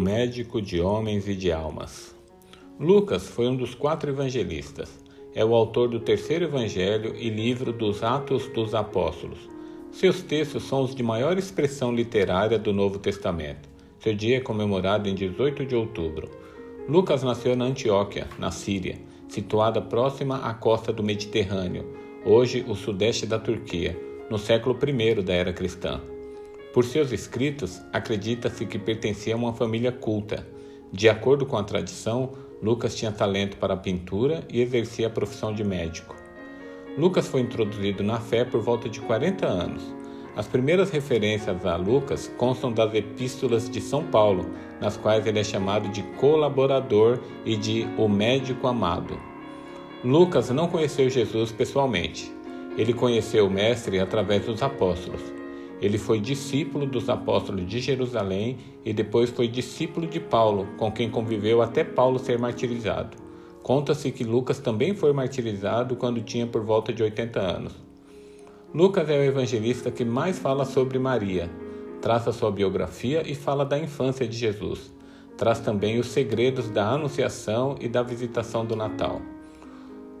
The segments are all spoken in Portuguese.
médico de homens e de almas. Lucas foi um dos quatro evangelistas. É o autor do terceiro evangelho e livro dos Atos dos Apóstolos. Seus textos são os de maior expressão literária do Novo Testamento. Seu dia é comemorado em 18 de outubro. Lucas nasceu na Antioquia, na Síria, situada próxima à costa do Mediterrâneo, hoje o sudeste da Turquia, no século I da era cristã. Por seus escritos, acredita-se que pertencia a uma família culta. De acordo com a tradição, Lucas tinha talento para a pintura e exercia a profissão de médico. Lucas foi introduzido na fé por volta de 40 anos. As primeiras referências a Lucas constam das epístolas de São Paulo, nas quais ele é chamado de colaborador e de o médico amado. Lucas não conheceu Jesus pessoalmente. Ele conheceu o Mestre através dos apóstolos. Ele foi discípulo dos apóstolos de Jerusalém e depois foi discípulo de Paulo, com quem conviveu até Paulo ser martirizado. Conta-se que Lucas também foi martirizado quando tinha por volta de 80 anos. Lucas é o evangelista que mais fala sobre Maria, traça sua biografia e fala da infância de Jesus. Traz também os segredos da anunciação e da visitação do Natal.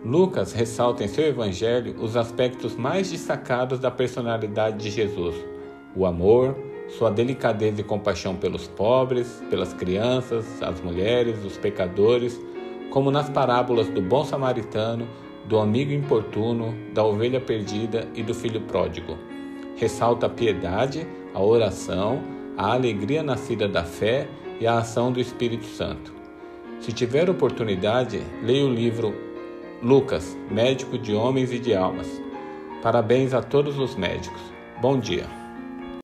Lucas ressalta em seu evangelho os aspectos mais destacados da personalidade de Jesus: o amor, sua delicadeza e compaixão pelos pobres, pelas crianças, as mulheres, os pecadores, como nas parábolas do bom samaritano, do amigo importuno, da ovelha perdida e do filho pródigo. Ressalta a piedade, a oração, a alegria nascida da fé e a ação do Espírito Santo. Se tiver oportunidade, leia o livro Lucas, médico de homens e de almas. Parabéns a todos os médicos. Bom dia.